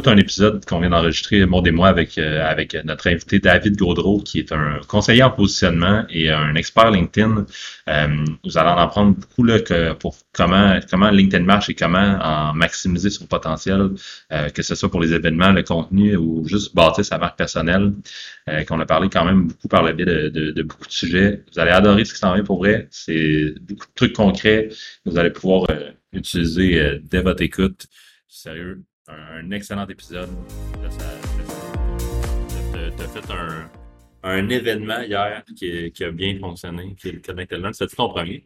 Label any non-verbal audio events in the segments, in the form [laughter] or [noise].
Tout un épisode qu'on vient d'enregistrer, Maud et moi, avec, euh, avec notre invité David Gaudreau, qui est un conseiller en positionnement et un expert LinkedIn. Euh, vous allez en apprendre beaucoup là, que pour comment, comment LinkedIn marche et comment en maximiser son potentiel, euh, que ce soit pour les événements, le contenu ou juste bâtir sa marque personnelle, qu'on a parlé quand même beaucoup par le biais de, de, de, beaucoup de sujets. Vous allez adorer ce qui s'en vient pour vrai. C'est beaucoup de trucs concrets que vous allez pouvoir utiliser dès votre écoute. Sérieux, un, excellent épisode. Tu as fait un, événement hier qui, a bien fonctionné, qui est le Connected Learn. C'était ton premier?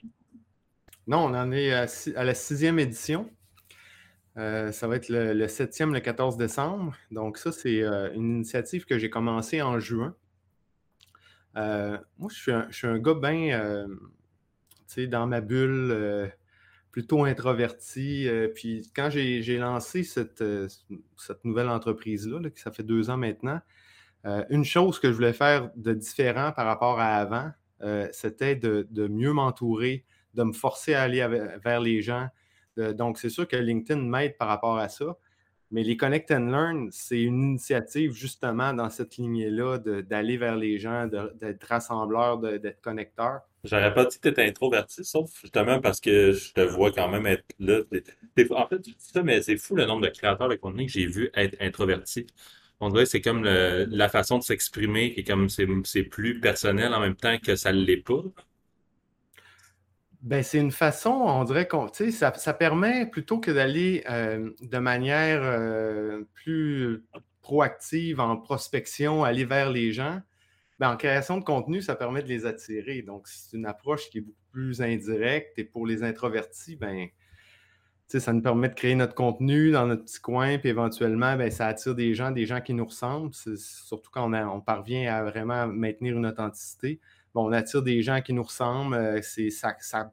Non, on en est à, la sixième édition. Euh, ça va être le, septième, le 14 décembre. Donc, ça, c'est euh, une initiative que j'ai commencée en juin. Euh, moi, je suis, un, je suis un gars bien, dans ma bulle plutôt introverti. Euh, puis quand j'ai lancé cette, euh, cette nouvelle entreprise-là, ça fait deux ans maintenant, euh, une chose que je voulais faire de différent par rapport à avant, c'était de, mieux m'entourer, de me forcer à aller vers les gens. donc, c'est sûr que LinkedIn m'aide par rapport à ça. Mais les Connect and Learn, c'est une initiative justement dans cette lignée-là d'aller vers les gens, d'être rassembleur, d'être connecteur. J'aurais pas dit que tu étais introverti, sauf justement parce que je te vois quand même être là. En fait, tu dis ça, mais c'est fou le nombre de créateurs de contenu que j'ai vu être introvertis. On dirait que c'est comme la façon de s'exprimer qui comme c'est plus personnel en même temps que ça l'est pas. Ben, c'est une façon, on dirait qu'on, ça, ça permet plutôt que d'aller euh, de manière euh, plus proactive en prospection, aller vers les gens, ben, en création de contenu, ça permet de les attirer. Donc, c'est une approche qui est beaucoup plus indirecte. Et pour les introvertis, ben, ça nous permet de créer notre contenu dans notre petit coin, puis éventuellement, ben, ça attire des gens, des gens qui nous ressemblent, surtout quand on, parvient à vraiment maintenir une authenticité on attire des gens qui nous ressemblent. Euh, ça,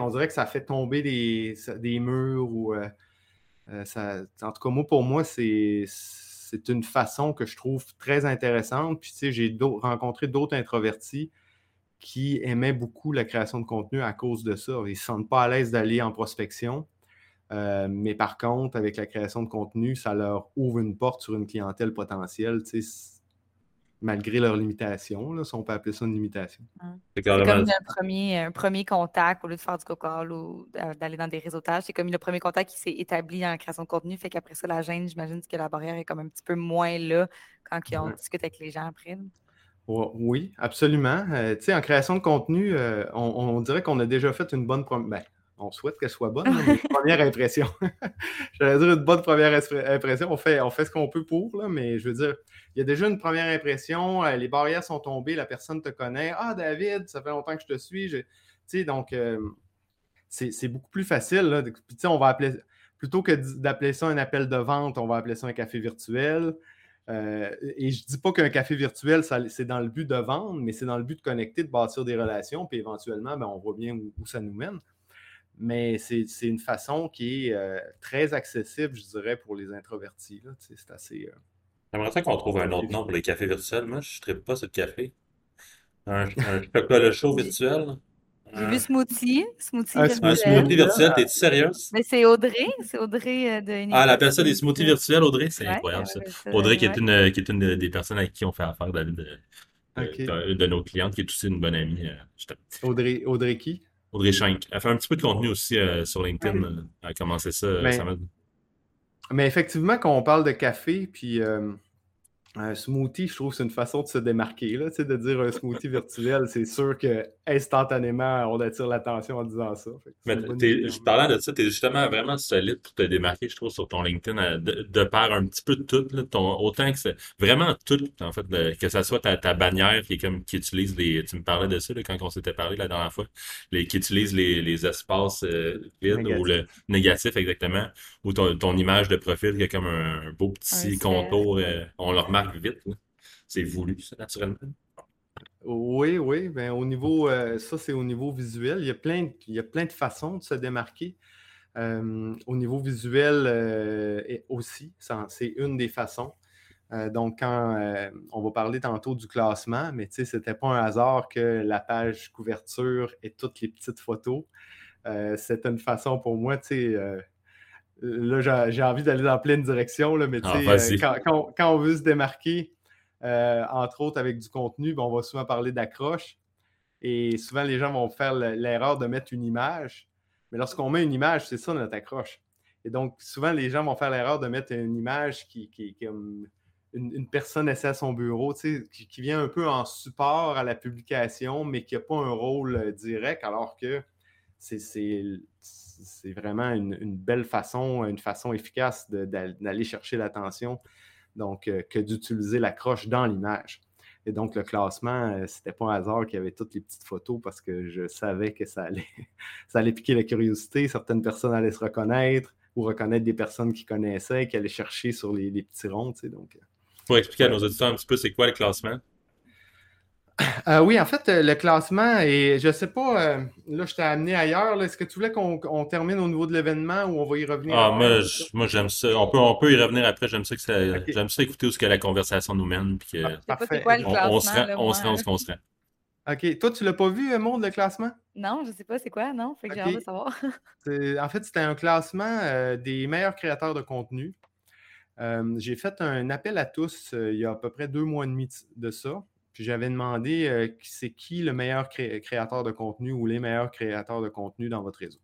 on dirait que ça fait tomber des, murs ou euh, euh, ça, en tout cas, moi, pour moi, c'est une façon que je trouve très intéressante. Puis, j'ai rencontré d'autres introvertis qui aimaient beaucoup la création de contenu à cause de ça. Ils ne se sentent pas à l'aise d'aller en prospection. mais par contre, avec la création de contenu, ça leur ouvre une porte sur une clientèle potentielle malgré leurs limitations, là, si on peut appeler ça une limitation. C'est comme un premier, un premier contact, au lieu de faire du call ou d'aller dans des réseautages, c'est comme le premier contact qui s'est établi en création de contenu, fait qu'après ça, la gêne, j'imagine que la barrière est comme un petit peu moins là quand on discute avec les gens après. Oui, absolument. Euh, tu sais, en création de contenu, euh, on, dirait qu'on a déjà fait une bonne première. Ben, on souhaite qu'elle soit bonne, [laughs] première impression. [laughs] J'allais dire une bonne première impression. On fait, on fait ce qu'on peut pour, là, mais je veux dire, il y a déjà une première impression, euh, les barrières sont tombées, la personne te connaît. Ah, David, ça fait longtemps que je te suis. Tu sais, donc, euh, c'est beaucoup plus facile. Là. on va appeler, plutôt que d'appeler ça un appel de vente, on va appeler ça un café virtuel. Euh, et je ne dis pas qu'un café virtuel, c'est dans le but de vendre, mais c'est dans le but de connecter, de bâtir des relations, puis éventuellement, ben, on voit bien où, ça nous mène. Mais c'est une façon qui est très accessible, je dirais, pour les introvertis. C'est assez. J'aimerais ça qu'on trouve un autre nom pour les cafés virtuels. Moi, je ne pas ce café. Un, un chocolat [laughs] chaud virtuel. J'ai vu smoothie. Smoothie un, virtuel. un smoothie virtuel, t'es-tu sérieuse? Mais c'est Audrey. C'est Audrey euh, de Ah, elle appelle ça des smoothies virtuels, Audrey? C'est incroyable ça. Audrey, qui est, une, qui est une des personnes avec qui on fait affaire, David, de, de, nos clientes, qui est aussi une bonne amie. Euh, Audrey, Audrey qui? Audrey Schenk. Elle fait un petit peu de contenu aussi euh, sur LinkedIn. Elle a commencé ça. Mais, mais effectivement, quand on parle de café, puis un smoothie, je trouve que c'est une façon de se démarquer. Là, de dire un smoothie virtuel, c'est sûr que instantanément, on attire l'attention en disant ça. Mais je parlais de ça, tu es justement vraiment solide pour te démarquer, je trouve, sur ton LinkedIn, euh, de, de par un petit peu de tout, ton, autant que c'est vraiment tout, en fait, que ça soit ta, ta, bannière qui est comme qui utilise les. Tu me parlais de ça quand on s'était parlé la dernière fois, les, qui utilise les, les espaces euh, vides ou le négatif exactement, ou ton, ton, image de profil qui a comme un, beau petit contour, euh, on le remarque vite. C'est voulu, ça, naturellement. Oui, oui. Ben, au niveau, euh, ça, c'est au niveau visuel. Il y, a plein, il y a plein de façons de se démarquer. Euh, au niveau visuel euh, aussi, c'est une des façons. donc, quand on va parler tantôt du classement, mais tu sais, c'était pas un hasard que la page couverture et toutes les petites photos. c'est une façon pour moi, tu sais, là, j'ai envie d'aller dans pleine direction, là, mais tu ah, sais, quand, on veut se démarquer, euh, entre autres avec du contenu, ben, on va souvent parler d'accroche. Et souvent, les gens vont faire l'erreur de mettre une image. Mais lorsqu'on met une image, c'est ça notre accroche. Et donc, souvent, les gens vont faire l'erreur de mettre une image qui, est comme une, personne assise à son bureau, qui, qui, vient un peu en support à la publication, mais qui n'a pas un rôle euh, direct, alors que c'est vraiment une, belle façon, une façon efficace d'aller chercher l'attention donc euh, que d'utiliser l'accroche dans l'image. Et donc, le classement, euh, c'était pas un hasard qu'il y avait toutes les petites photos parce que je savais que ça allait, [laughs] ça allait piquer la curiosité. Certaines personnes allaient se reconnaître ou reconnaître des personnes qui connaissaient, qui allaient chercher sur les, petits ronds. Tu sais, donc, Pour euh, expliquer à nos auditeurs un petit peu c'est quoi le classement? Euh, oui, en fait, euh, le classement, et je ne sais pas, euh, là, je t'ai amené ailleurs. Est-ce que tu voulais qu'on termine au niveau de l'événement ou on va y revenir? Ah, moi, j'aime ça. On peut, on peut y revenir après. J'aime ça, que j'aime ça écouter où ce que la conversation nous mène. Puis que, ah, Quoi, le classement, on, se rend, on se rend où qu'on se rend. OK. Toi, tu ne l'as pas vu, Monde, le classement? Non, je ne sais pas c'est quoi, non? Fait que j'ai envie de savoir. [laughs] en fait, c'était un classement des meilleurs créateurs de contenu. j'ai fait un appel à tous il y a à peu près deux mois et demi de ça. J'avais demandé euh, c'est qui le meilleur créateur de contenu ou les meilleurs créateurs de contenu dans votre réseau.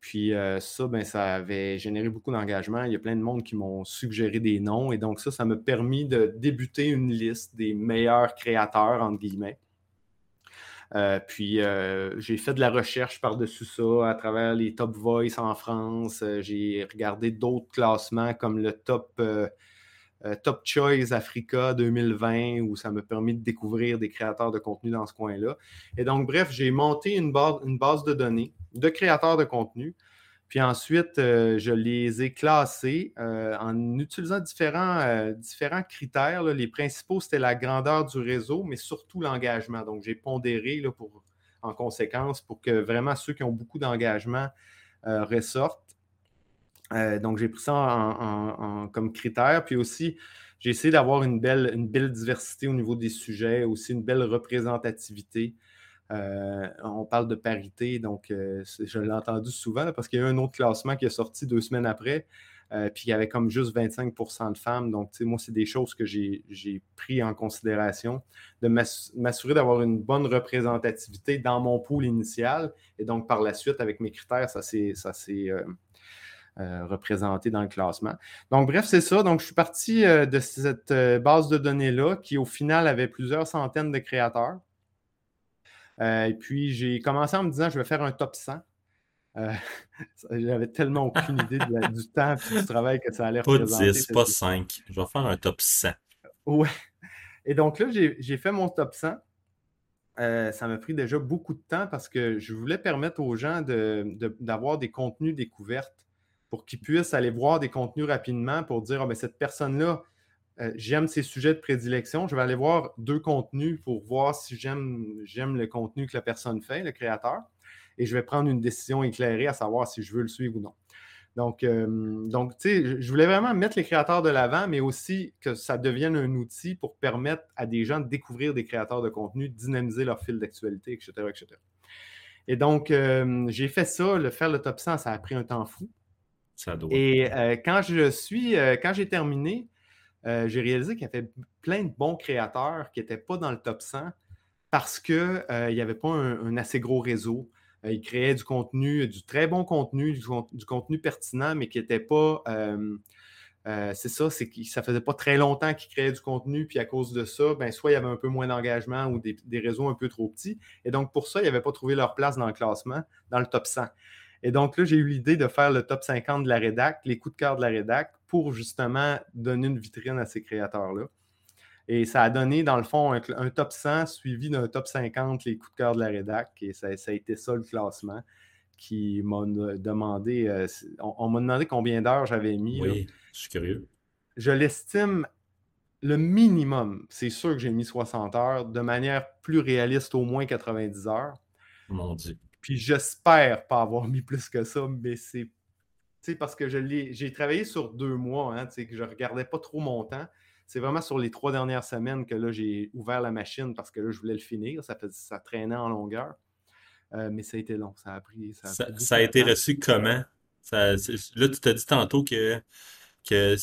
Puis euh, ça, ben, ça avait généré beaucoup d'engagement. Il y a plein de monde qui m'ont suggéré des noms. Et donc ça, ça m'a permis de débuter une liste des meilleurs créateurs, entre guillemets. Euh, puis j'ai fait de la recherche par-dessus ça à travers les Top Voice en France. j'ai regardé d'autres classements comme le Top Top Choice Africa 2020 où ça m'a permis de découvrir des créateurs de contenu dans ce coin-là. Et donc, bref, j'ai monté une base, de données de créateurs de contenu. Puis ensuite, euh, je les ai classés euh, en utilisant différents, différents critères. Les principaux, c'était la grandeur du réseau, mais surtout l'engagement. Donc, j'ai pondéré là, pour, en conséquence pour que vraiment ceux qui ont beaucoup d'engagement ressortent. Euh, donc, j'ai pris ça en, comme critère. Puis aussi, j'ai essayé d'avoir une belle, une belle diversité au niveau des sujets, aussi une belle représentativité. Euh, on parle de parité, donc euh, je l'ai entendu souvent parce qu'il y a eu un autre classement qui est sorti deux semaines après, puis il y avait comme juste 25% de femmes. Donc, moi, c'est des choses que j'ai pris en considération, de m'assurer d'avoir une bonne représentativité dans mon pool initial. Et donc, par la suite, avec mes critères, ça s'est euh, représenté dans le classement. Donc, bref, c'est ça. Donc, je suis parti euh, de cette euh, base de données-là qui, au final, avait plusieurs centaines de créateurs. et puis, j'ai commencé en me disant, je vais faire un top 100. [laughs] J'avais tellement aucune idée du temps et du travail que ça allait représenter. Pas 10, pas 5. Je vais faire un top 100. Ouais. Et donc là, j'ai fait mon top 100. ça m'a pris déjà beaucoup de temps parce que je voulais permettre aux gens d'avoir des contenus découvertes pour qu'ils puissent aller voir des contenus rapidement pour dire oh, cette personne-là, euh, j'aime ses sujets de prédilection. Je vais aller voir deux contenus pour voir si j'aime le contenu que la personne fait, le créateur. Et je vais prendre une décision éclairée à savoir si je veux le suivre ou non. Donc, euh, donc tu sais, je voulais vraiment mettre les créateurs de l'avant, mais aussi que ça devienne un outil pour permettre à des gens de découvrir des créateurs de contenu, dynamiser leur fil d'actualité, etc., etc. Et donc, euh, j'ai fait ça. Le faire le top 100, ça a pris un temps fou. Et euh, quand je suis, euh, quand j'ai terminé, euh, j'ai réalisé qu'il y avait plein de bons créateurs qui n'étaient pas dans le top 100 parce qu'il n'y avait pas un, assez gros réseau. ils créaient du contenu, du très bon contenu, du, contenu pertinent, mais qui n'était pas. c'est ça, c'est que ça faisait pas très longtemps qu'ils créaient du contenu, puis à cause de ça, ben, soit il y avait un peu moins d'engagement ou des, des, réseaux un peu trop petits. Et donc, pour ça, ils n'avaient pas trouvé leur place dans le classement, dans le top 100. Et donc là, j'ai eu l'idée de faire le top 50 de la rédac, les coups de cœur de la rédac, pour justement donner une vitrine à ces créateurs-là. Et ça a donné, dans le fond, un, top 100 suivi d'un top 50, les coups de cœur de la rédac. Et ça, a été ça le classement qui m'a demandé. Euh, on, m'a demandé combien d'heures j'avais mis. Oui, je suis curieux. Je l'estime le minimum, c'est sûr que j'ai mis 60 heures, de manière plus réaliste, au moins 90 heures. Mon Dieu. Puis j'espère pas avoir mis plus que ça, mais c'est parce que j'ai travaillé sur deux mois, hein, que je ne regardais pas trop mon temps. C'est vraiment sur les trois dernières semaines que là, j'ai ouvert la machine parce que là, je voulais le finir. Ça, ça traînait en longueur. Euh, mais ça a été long. Ça a pris. Ça a, été reçu comment? là, tu t'as dit tantôt que, que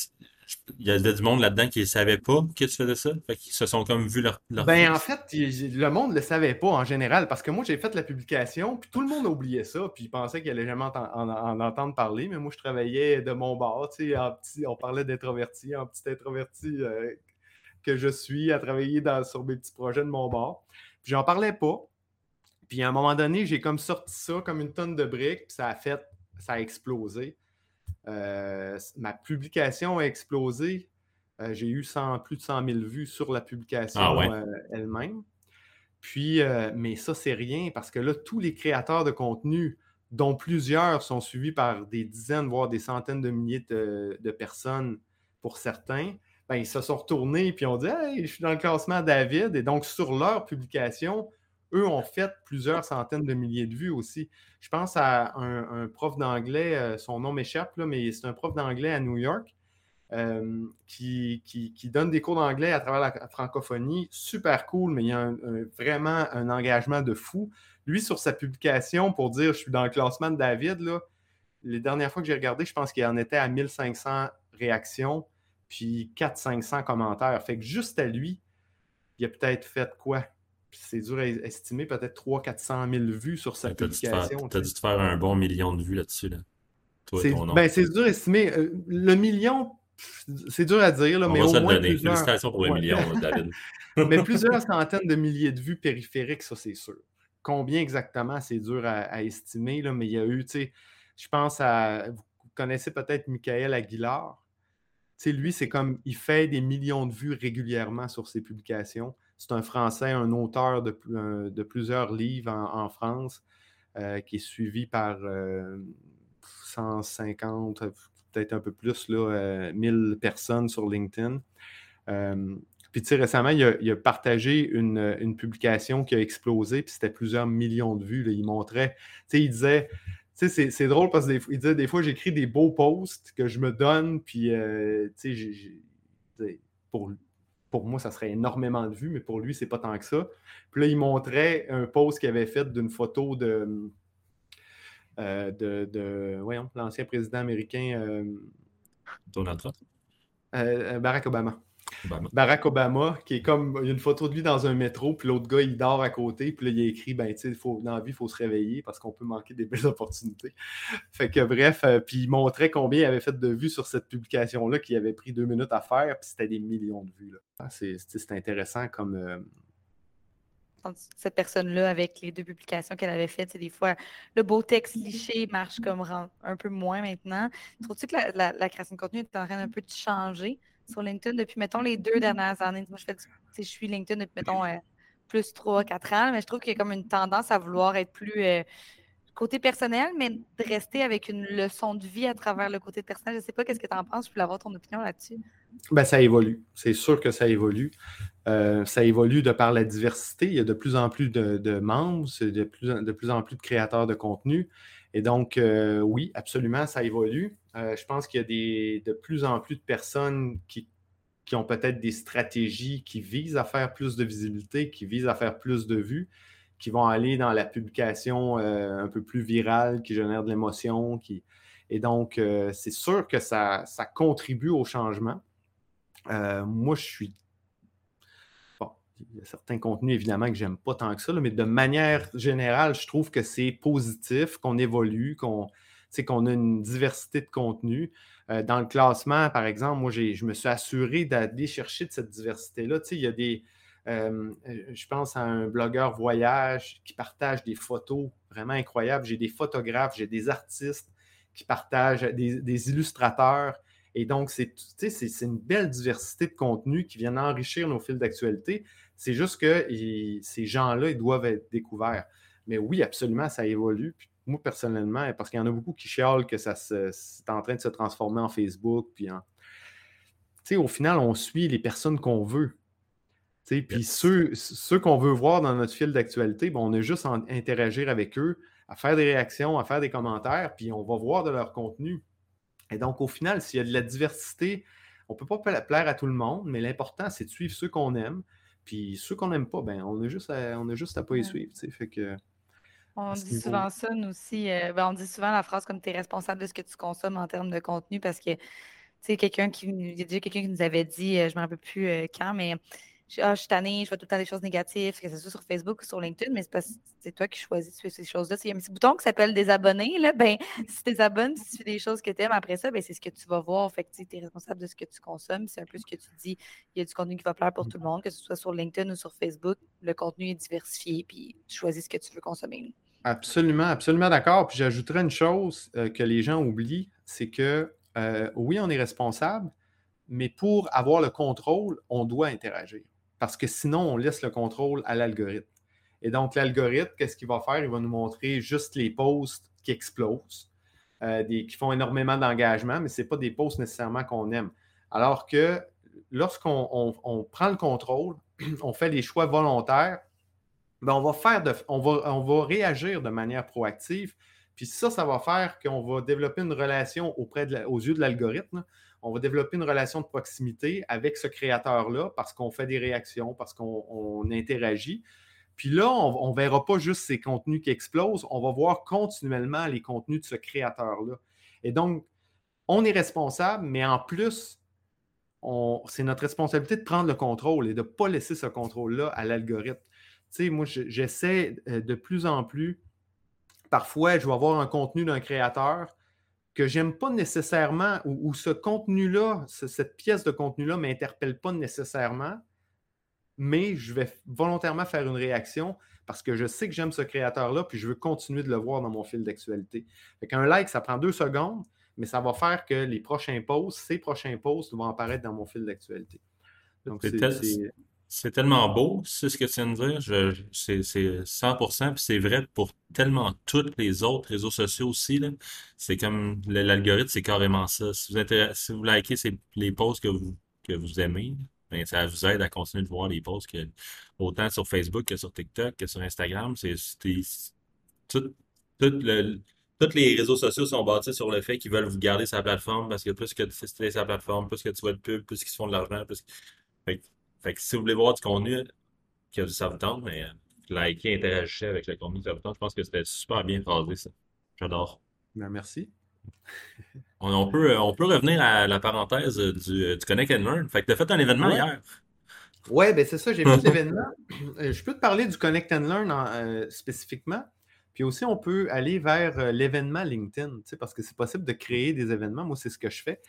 il y avait du monde là-dedans qui ne savait pas que tu faisais ça? Fait qu'ils se sont comme vu leur. ben, en fait, le monde ne le savait pas en général parce que moi, j'ai fait la publication, puis tout le monde oubliait ça, puis il pensait qu'il allait jamais en, entendre parler. Mais moi, je travaillais de mon bord, tu sais, en petit, on parlait d'introverti, en petit introverti euh, que je suis, à travailler dans, sur mes petits projets de mon bord. Puis j'en parlais pas. Puis à un moment donné, j'ai comme sorti ça comme une tonne de briques, puis ça a fait, ça a explosé. Euh, ma publication a explosé. Euh, j'ai eu plus de 100 000 vues sur la publication ah euh, elle-même. Puis, mais ça, c'est rien parce que là, tous les créateurs de contenu, dont plusieurs sont suivis par des dizaines, voire des centaines de milliers de, personnes pour certains, ben, ils se sont retournés et ont dit Hey, je suis dans le classement David. Et donc, sur leur publication, eux ont fait plusieurs centaines de milliers de vues aussi. Je pense à un, prof d'anglais, euh, son nom m'échappe, mais c'est un prof d'anglais à New York euh, qui, donne des cours d'anglais à travers la francophonie. Super cool, mais il y a vraiment un engagement de fou. Lui, sur sa publication, pour dire je suis dans le classement de David, là, les dernières fois que j'ai regardé, je pense qu'il en était à 1500 réactions, puis 400-500 commentaires. Fait que juste à lui, il a peut-être fait quoi? C'est dur à estimer, peut-être 300-400 000 vues sur sa publication. Tu as dû te faire un bon million de vues là-dessus. Là. Ben, c'est dur à estimer. Euh, le million, c'est dur à dire, là, On mais va au moins donner. Félicitations pour le million, David. [laughs] mais plusieurs [laughs] centaines de milliers de vues périphériques, ça, c'est sûr. Combien exactement, c'est dur à, estimer, là, mais il y a eu, tu sais, je pense à. Vous connaissez peut-être Michael Aguilar. Tu sais, lui, c'est comme. Il fait des millions de vues régulièrement sur ses publications. C'est un Français, un auteur de, plusieurs livres en, France, euh, qui est suivi par 150, euh, peut-être un peu plus, là, 1000 euh, personnes sur LinkedIn. puis, tu sais, récemment, il a, partagé une, publication qui a explosé, puis c'était plusieurs millions de vues. Il montrait, tu sais, il disait, tu sais, c'est drôle parce qu'il disait des fois, j'écris des beaux posts que je me donne, puis, tu sais, pour, pour moi, ça serait énormément de vues, mais pour lui, c'est pas tant que ça. Puis là, il montrait un post qu'il avait fait d'une photo de, euh, de, voyons, l'ancien président américain. Euh, Donald Trump. Euh, Barack Obama. Barack Obama, qui est comme, il y a une photo de lui dans un métro, puis l'autre gars, il dort à côté, puis là, il a écrit, ben, tu sais, dans la vie, il faut se réveiller parce qu'on peut manquer des belles [laughs] opportunités. Fait que, bref, euh, puis il montrait combien il avait fait de vues sur cette publication-là, qui avait pris deux minutes à faire, puis c'était des millions de vues. Là. Ah, c'est intéressant comme. Euh, cette personne-là, avec les deux publications qu'elle avait faites, c'est des fois le beau texte liché marche comme un peu moins maintenant. Trouves-tu que la, la, création de contenu est en train un peu de changer? Sur LinkedIn depuis, mettons, les deux dernières années. Moi, je, fais, je suis LinkedIn depuis, mettons, euh, plus 3-4 ans, mais je trouve qu'il y a comme une tendance à vouloir être plus euh, côté personnel, mais de rester avec une leçon de vie à travers le côté personnel. Je ne sais pas qu'est-ce que tu en penses, je voulais avoir ton opinion là-dessus. Ben, ça évolue. C'est sûr que ça évolue. Euh, ça évolue de par la diversité. Il y a de plus en plus de, membres, de plus, de plus en plus de créateurs de contenu. Et donc, oui, absolument, ça évolue. Euh, je pense qu'il y a des, de plus en plus de personnes qui, ont peut-être des stratégies qui visent à faire plus de visibilité, qui visent à faire plus de vues, qui vont aller dans la publication euh, un peu plus virale, qui génère de l'émotion. Qui... Et donc, euh, c'est sûr que ça, ça, contribue au changement. moi, je suis il y a certains contenus, évidemment, que j'aime pas tant que ça, mais de manière générale, je trouve que c'est positif, qu'on évolue, qu'on a une diversité de contenu. Euh, dans le classement, par exemple, moi, je me suis assuré d'aller chercher de cette diversité-là. il y a des. Euh, euh, je pense à un blogueur voyage qui partage des photos vraiment incroyables. J'ai des photographes, j'ai des artistes qui partagent, des, illustrateurs. Et donc, c'est une belle diversité de contenu qui vient enrichir nos fils d'actualité. C'est juste que ces gens-là, ils doivent être découverts. Mais oui, absolument, ça évolue moi, personnellement, parce qu'il y en a beaucoup qui chialent que ça c'est en train de se transformer en Facebook, puis au final, on suit les personnes qu'on veut. Puis ceux, ceux qu'on veut voir dans notre fil d'actualité, ben, on a juste à interagir avec eux, à faire des réactions, à faire des commentaires, puis on va voir de leur contenu. Et donc, au final, s'il y a de la diversité, on ne peut pas plaire à tout le monde, mais l'important, c'est de suivre ceux qu'on aime. Puis ceux qu'on n'aime pas, ben, on a juste à, on a juste à pas les suivre. Fait que, on dit souvent ça, nous aussi. Euh, ben, on dit souvent la phrase comme tu es responsable de ce que tu consommes en termes de contenu parce que, tu sais, quelqu'un qui, il y a quelqu'un qui nous avait dit, euh, je ne me rappelle plus euh, quand, mais ah, je suis tannée, je vois tout le temps des choses négatives, que ce soit sur Facebook ou sur LinkedIn, mais c'est parce c'est toi qui choisis ces choses-là. Il y a un petit bouton qui s'appelle désabonner. Là, ben, [laughs] si tu désabonnes, si tu fais des choses que tu aimes après ça, ben, c'est ce que tu vas voir. Fait tu es responsable de ce que tu consommes. C'est un peu ce que tu dis. Il y a du contenu qui va plaire pour tout le monde, que ce soit sur LinkedIn ou sur Facebook. Le contenu est diversifié, puis tu choisis ce que tu veux consommer. Absolument, absolument d'accord. Puis j'ajouterais une chose euh, que les gens oublient, c'est que euh, oui, on est responsable, mais pour avoir le contrôle, on doit interagir parce que sinon, on laisse le contrôle à l'algorithme. Et donc, l'algorithme, qu'est-ce qu'il va faire? Il va nous montrer juste les posts qui explosent, euh, qui font énormément d'engagement, mais ce n'est pas des posts nécessairement qu'on aime. Alors que lorsqu'on prend le contrôle, [clears throat] on fait des choix volontaires, ben, on, va faire on, va, on va réagir de manière proactive. Puis ça, ça va faire qu'on va développer une relation auprès de aux yeux de l'algorithme on va développer une relation de proximité avec ce créateur-là parce qu'on fait des réactions, parce qu'on interagit. Puis là, on ne verra pas juste ces contenus qui explosent, on va voir continuellement les contenus de ce créateur-là. Et donc, on est responsable, mais en plus, c'est notre responsabilité de prendre le contrôle et de ne pas laisser ce contrôle-là à l'algorithme. Tu sais, moi, j'essaie euh, de plus en plus, parfois, je vais avoir un contenu d'un créateur, que j'aime pas nécessairement, ou, ce contenu-là, cette pièce de contenu-là ne m'interpelle pas nécessairement, mais je vais volontairement faire une réaction parce que je sais que j'aime ce créateur-là, puis je veux continuer de le voir dans mon fil d'actualité. Un like, ça prend deux secondes, mais ça va faire que les prochains posts, ces prochains posts vont apparaître dans mon fil d'actualité. Donc, c'est c'est tellement beau, c'est ce que tu viens de dire. C'est 100%, puis c'est vrai pour tellement tous les autres réseaux sociaux aussi. C'est comme l'algorithme, c'est carrément ça. Si vous, si vous likez les posts que vous, que vous aimez, ben, ça vous aide à continuer de voir les posts que, autant sur Facebook que sur TikTok que sur Instagram. C'est tous les réseaux sociaux sont bâtis sur le fait qu'ils veulent vous garder sa plateforme parce que plus que tu fais sa plateforme, plus que tu vois de pub, plus qu'ils font de l'argent, plus. Fait que si vous voulez voir du contenu que ça vous tente, mais euh, liker, interagir avec le contenu tente, je pense que c'était super bien phrasé, ça. J'adore. Ben, merci. On, peut, euh, on peut revenir à la parenthèse du, euh, du Connect and Learn. Fait que tu as fait un événement hier. Oui, ben c'est ça, j'ai fait [laughs] l'événement. Je peux te parler du Connect and Learn spécifiquement. Puis aussi, on peut aller vers l'événement LinkedIn, parce que c'est possible de créer des événements. Moi, c'est ce que je fais.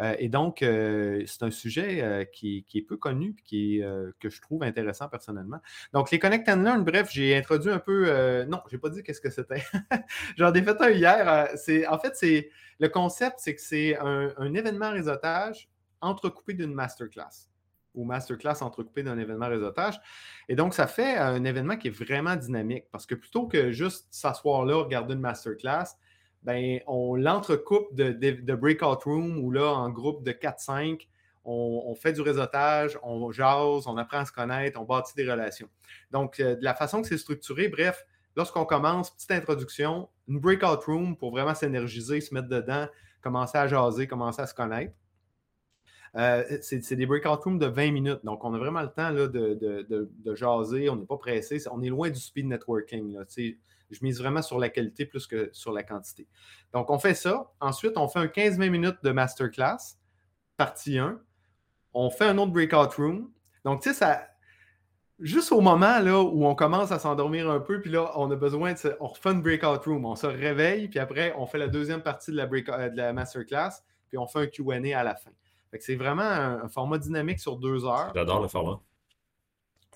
Euh, et donc, euh, c'est un sujet euh, qui, est peu connu et que je trouve intéressant personnellement. Donc, les Connect and Learn, bref, j'ai introduit un peu. non, je n'ai pas dit qu'est-ce que c'était. [laughs] J'en ai fait un hier. en fait, c'est le concept, c'est que c'est un, événement réseautage entrecoupé d'une masterclass ou masterclass entrecoupé d'un événement réseautage. Et donc, ça fait un événement qui est vraiment dynamique parce que plutôt que juste s'asseoir là, regarder une masterclass, ben, on l'entrecoupe de, breakout room où là, en groupe de 4-5, on, fait du réseautage, on jase, on apprend à se connaître, on bâtit des relations. Donc, euh, de la façon que c'est structuré, bref, lorsqu'on commence, petite introduction, une breakout room pour vraiment s'énergiser, se mettre dedans, commencer à jaser, commencer à se connaître. Euh, c'est des breakout rooms de 20 minutes. Donc, on a vraiment le temps de, jaser. On n'est pas pressé. On est loin du speed networking. Je mise vraiment sur la qualité plus que sur la quantité. Donc, on fait ça. Ensuite, on fait un 15-20 minutes de masterclass, partie 1. On fait un autre breakout room. Donc, tu sais, ça. Juste au moment là, où on commence à s'endormir un peu, puis là, on a besoin de. On refait une breakout room. On se réveille, puis après, on fait la deuxième partie de la, euh, de la masterclass, puis on fait un QA à la fin. c'est vraiment un, format dynamique sur deux heures. J'adore le format.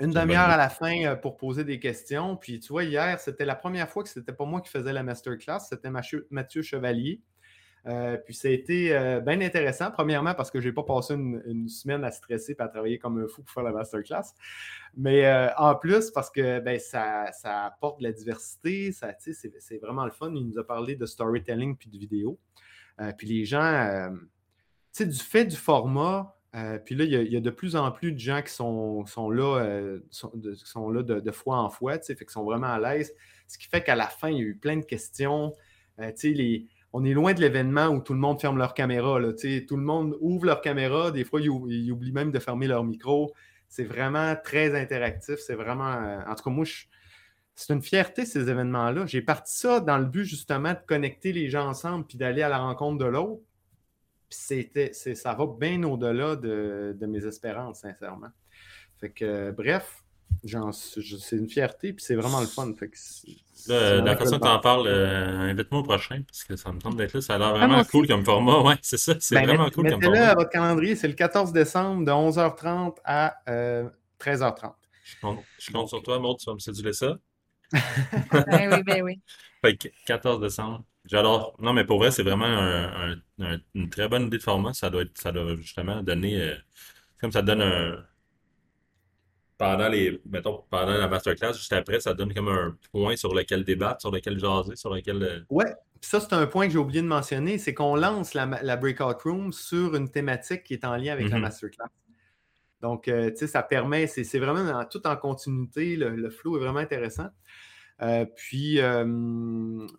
Une demi-heure à la fin euh, pour poser des questions. Puis tu vois, hier, c'était la première fois que ce n'était pas moi qui faisais la masterclass, c'était Mathieu Chevalier. Euh, puis ça a été euh, bien intéressant, premièrement parce que je n'ai pas passé une, semaine à stresser et à travailler comme un fou pour faire la masterclass. Mais en plus, parce que ben, ça, apporte de la diversité, c'est vraiment le fun. Il nous a parlé de storytelling puis de vidéo. puis les gens, tu sais, du fait du format, puis là, il y, a, de plus en plus de gens qui sont, là, sont, de, là de, fois en fois, fait qu'ils sont vraiment à l'aise. Ce qui fait qu'à la fin, il y a eu plein de questions. les, on est loin de l'événement où tout le monde ferme leur caméra. Là, tout le monde ouvre leur caméra. Des fois, ils, oublient même de fermer leur micro. C'est vraiment très interactif. C'est vraiment. en tout cas, moi, c'est une fierté, ces événements-là. J'ai parti ça dans le but justement de connecter les gens ensemble puis d'aller à la rencontre de l'autre. C'était, ça va bien au-delà de, mes espérances, sincèrement. Fait que, bref, c'est une fierté puis c'est vraiment le fun. Fait la façon dont tu en parles, euh, invite-moi au prochain parce que ça me tente d'être là. Ça a l'air vraiment cool comme format. Ouais, c'est ça. C'est ben, vraiment cool comme format. à votre calendrier, c'est le 14 décembre de 11h30 à 13h30. Euh, je compte, sur toi, Maud, tu vas me séduire ça [laughs] ben oui, ben oui. Fait 14 décembre. J'adore. Non, mais pour vrai, c'est vraiment une très bonne idée de format. Ça doit être, ça doit justement donner, euh, comme ça donne un, pendant les, mettons, pendant la masterclass, juste après, ça donne comme un point sur lequel débattre, sur lequel jaser, sur lequel. Euh, ouais, ça, c'est un point que j'ai oublié de mentionner, c'est qu'on lance la, breakout room sur une thématique qui est en lien avec la mm-hmm. masterclass. Donc, euh, tu sais, ça permet, c'est vraiment tout en continuité, le, flow est vraiment intéressant. Euh, puis, euh,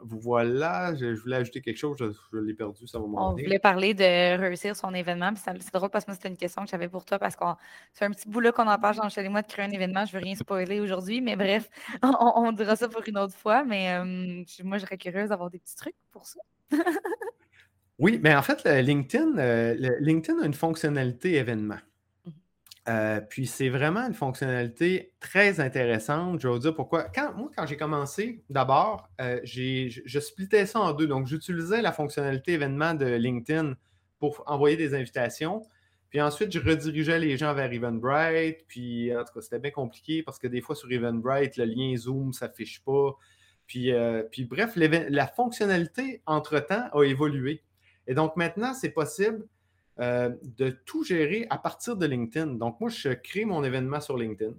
voilà, je, voulais ajouter quelque chose, je, l'ai perdu, ça va On voulait parler de réussir son événement, puis c'est drôle parce que c'était une question que j'avais pour toi, parce que c'est un petit bout là qu'on en parle, jean et moi, de créer un événement, je ne veux rien spoiler aujourd'hui, mais bref, [laughs] on, dira ça pour une autre fois, mais moi, je serais curieuse d'avoir des petits trucs pour ça. oui, mais en fait, LinkedIn, LinkedIn a une fonctionnalité événement. Euh, puis c'est vraiment une fonctionnalité très intéressante. Je vais vous dire pourquoi. Moi, quand j'ai commencé, d'abord, euh, je splittais ça en deux. Donc, j'utilisais la fonctionnalité événement de LinkedIn pour envoyer des invitations. Puis ensuite, je redirigeais les gens vers Eventbrite. Puis, en tout cas, c'était bien compliqué parce que des fois, sur Eventbrite, le lien Zoom ne s'affiche pas. Puis, euh, puis bref, la fonctionnalité, entre-temps, a évolué. Et donc, maintenant, c'est possible euh, de tout gérer à partir de LinkedIn. Donc, moi, je crée mon événement sur LinkedIn euh,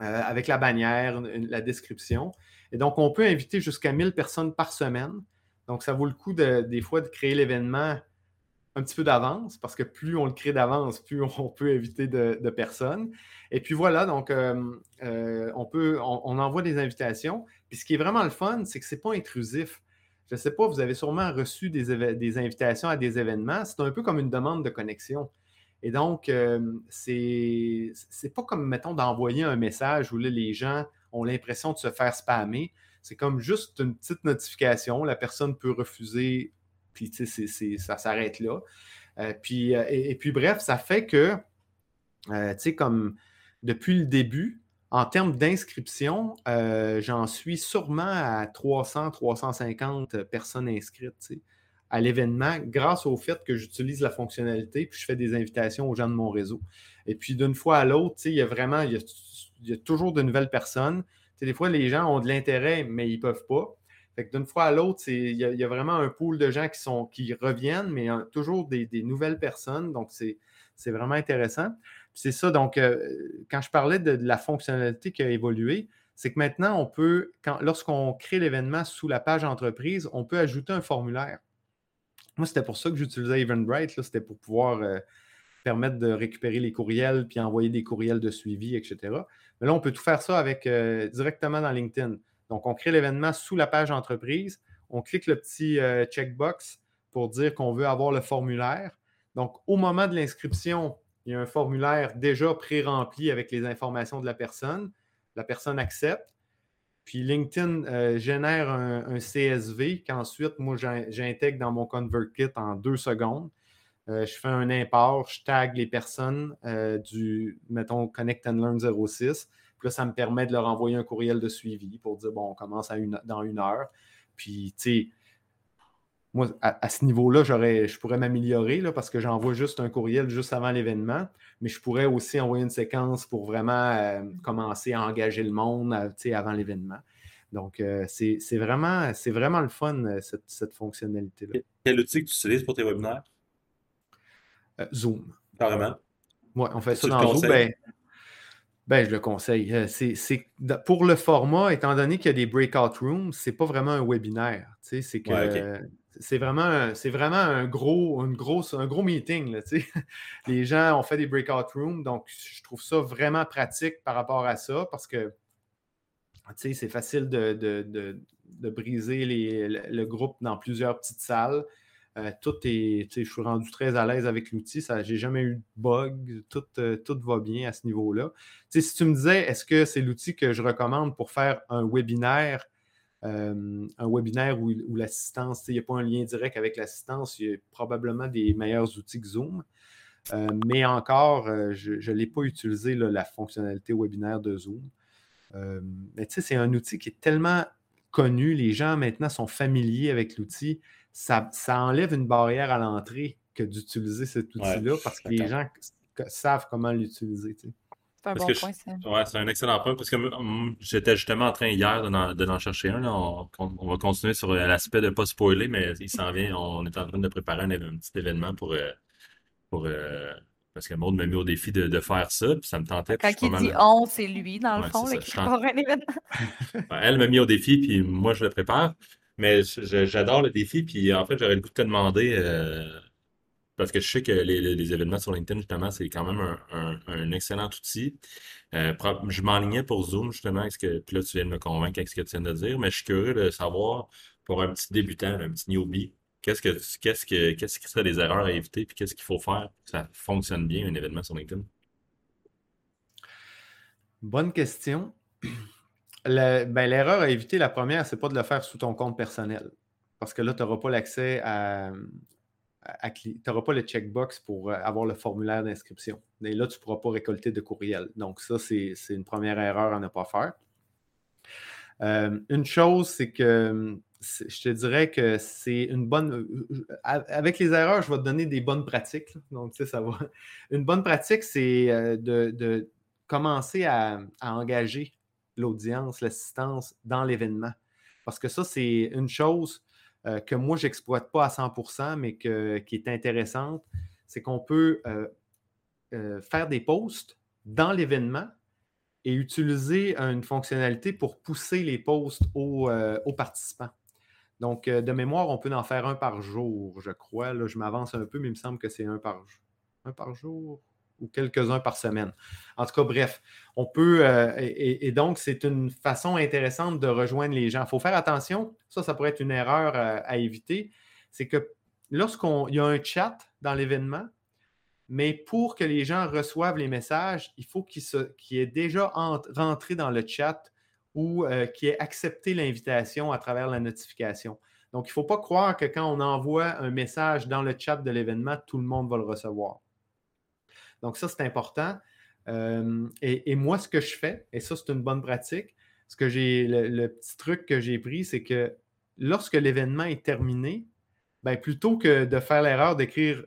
avec la bannière, la description. Et donc, on peut inviter jusqu'à 1000 personnes par semaine. Donc, ça vaut le coup des fois de créer l'événement un petit peu d'avance, parce que plus on le crée d'avance, plus on peut inviter de, personnes. Et puis voilà, donc euh, on peut, on, envoie des invitations. Puis ce qui est vraiment le fun, c'est que ce n'est pas intrusif je ne sais pas, vous avez sûrement reçu des, invitations à des événements. C'est un peu comme une demande de connexion. Et donc, euh, c'est pas comme, mettons, d'envoyer un message où les gens ont l'impression de se faire spammer. C'est comme juste une petite notification. La personne peut refuser, puis ça s'arrête là. Euh, puis, euh, et, puis, bref, ça fait que, tu sais, comme depuis le début, en termes d'inscription, euh, j'en suis sûrement à 300, 350 personnes inscrites à l'événement grâce au fait que j'utilise la fonctionnalité puis je fais des invitations aux gens de mon réseau. Et puis d'une fois à l'autre, il y a vraiment, il y a, toujours de nouvelles personnes. des fois, les gens ont de l'intérêt, mais ils ne peuvent pas. D'une fois à l'autre, il y, a vraiment un pool de gens qui, sont, qui reviennent, mais toujours des, des, nouvelles personnes. Donc, c'est vraiment intéressant. C'est ça, donc, euh, quand je parlais de, la fonctionnalité qui a évolué, c'est que maintenant, on peut, lorsqu'on crée l'événement sous la page entreprise, on peut ajouter un formulaire. Moi, c'était pour ça que j'utilisais Eventbrite, c'était pour pouvoir euh, permettre de récupérer les courriels puis envoyer des courriels de suivi, etc. Mais là, on peut tout faire ça avec, euh, directement dans LinkedIn. Donc, on crée l'événement sous la page entreprise, on clique le petit checkbox pour dire qu'on veut avoir le formulaire. Donc, au moment de l'inscription, il y a un formulaire déjà pré-rempli avec les informations de la personne. La personne accepte. Puis LinkedIn euh, génère un, CSV qu'ensuite, moi, j'intègre dans mon ConvertKit en deux secondes. Euh, je fais un import, je tag les personnes euh, du, mettons, Connect and Learn 06. Puis là, ça me permet de leur envoyer un courriel de suivi pour dire, bon, on commence dans une heure. Puis, tu sais, moi, à, ce niveau-là, je pourrais m'améliorer parce que j'envoie juste un courriel juste avant l'événement, mais je pourrais aussi envoyer une séquence pour vraiment euh, commencer à engager le monde euh, avant l'événement. Donc, euh, c'est vraiment, vraiment le fun, cette, fonctionnalité-là. Quel outil que tu utilises pour tes webinaires? Zoom. Carrément. Oui, on fait ça dans Zoom? Ben, ben, je le conseille. C'est pour le format, étant donné qu'il y a des breakout rooms, c'est pas vraiment un webinaire. C'est que c'est vraiment, c'est vraiment un gros, une grosse, un gros meeting. [laughs] Les gens ont fait des breakout rooms, donc je trouve ça vraiment pratique par rapport à ça parce que c'est facile de, briser le, groupe dans plusieurs petites salles. Euh, tout est, je suis rendu très à l'aise avec l'outil. Je n'ai jamais eu de bug. Tout, euh, tout va bien à ce niveau-là. Si tu me disais, est-ce que c'est l'outil que je recommande pour faire un webinaire euh, un webinaire où, l'assistance, il n'y a pas un lien direct avec l'assistance, il y a probablement des meilleurs outils que Zoom. Euh, mais encore, euh, je ne l'ai pas utilisé, la fonctionnalité webinaire de Zoom. mais tu sais, c'est un outil qui est tellement connu, les gens maintenant sont familiers avec l'outil, ça, enlève une barrière à l'entrée que d'utiliser cet outil-là parce que les gens savent comment l'utiliser. C'est un bon point, ça. Ouais, c'est un excellent point parce que j'étais justement en train hier de en, chercher un. On, va continuer sur euh, l'aspect de ne pas spoiler, mais il s'en vient. On est en train de préparer un, petit événement pour. Euh, pour euh, parce que Maud m'a mis au défi de, faire ça, puis ça me tentait. Quand il dit on, c'est lui, dans le fond, qui prépare un événement. [laughs] [laughs] Elle m'a mis au défi, puis moi, je le prépare. Mais j'adore le défi, puis en fait, j'aurais le goût de te demander. Parce que je sais que les, événements sur LinkedIn, justement, c'est quand même un, excellent outil. Euh, je m'enlignais pour Zoom, justement, ce que, puis là, tu viens de me convaincre avec ce que tu viens de dire, mais je suis curieux de savoir, pour un petit débutant, un petit newbie, qu'est-ce que qu'est-ce que qu'est-ce qui serait des erreurs à éviter, puis qu'est-ce qu'il faut faire pour que ça fonctionne bien, un événement sur LinkedIn? Bonne question. [clears throat] Ben, l'erreur à éviter, la première, c'est pas de le faire sous ton compte personnel. Parce que là, tu n'auras pas l'accès à, tu n'auras pas le checkbox pour euh, avoir le formulaire d'inscription. Et là, tu ne pourras pas récolter de courriel. Donc, ça, c'est une première erreur à ne pas faire. Euh, une chose, c'est que je te dirais que c'est une bonne. Euh, avec les erreurs, je vais te donner des bonnes pratiques. Donc, tu sais, ça va. [laughs] Une bonne pratique, c'est de, commencer à engager l'audience, l'assistance dans l'événement. Parce que ça, c'est une chose euh, que moi, je n'exploite pas à 100% mais qui est intéressante, c'est qu'on peut euh, euh, faire des posts dans l'événement et utiliser une fonctionnalité pour pousser les posts aux, participants. Donc, de mémoire, on peut en faire un par jour, je crois. Là, je m'avance un peu, mais il me semble que c'est un par, un par jour ou quelques-uns par semaine. En tout cas, bref, on peut, euh, et, donc c'est une façon intéressante de rejoindre les gens. Il faut faire attention, ça, ça pourrait être une erreur euh, à, éviter, c'est que lorsqu'il y a un chat dans l'événement, mais pour que les gens reçoivent les messages, il faut qu'ils aient déjà rentré dans le chat ou euh, qu'ils aient accepté l'invitation à travers la notification. Donc, il ne faut pas croire que quand on envoie un message dans le chat de l'événement, tout le monde va le recevoir. Donc, ça, c'est important. Euh, et, moi, ce que je fais, et ça, c'est une bonne pratique, ce que j'ai, le, petit truc que j'ai pris, c'est que lorsque l'événement est terminé, ben, plutôt que de faire l'erreur d'écrire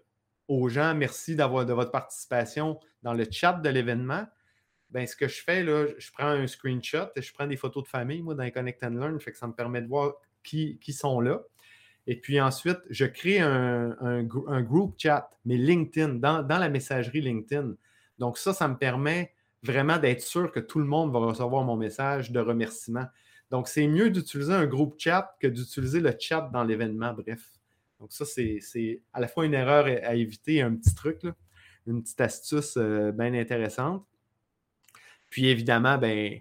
aux gens merci d'avoir de votre participation dans le chat de l'événement, ben, ce que je fais, là, je prends un screenshot, et je prends des photos de famille, moi, dans Connect and Learn, fait que ça me permet de voir qui, qui sont là. Et puis ensuite, je crée un, un, group chat, mais LinkedIn, dans, la messagerie LinkedIn. Donc ça, ça me permet vraiment d'être sûr que tout le monde va recevoir mon message de remerciement. Donc c'est mieux d'utiliser un groupe chat que d'utiliser le chat dans l'événement, bref. Donc ça, c'est à la fois une erreur à éviter, un petit truc, une petite astuce euh, bien intéressante. Puis évidemment, ben,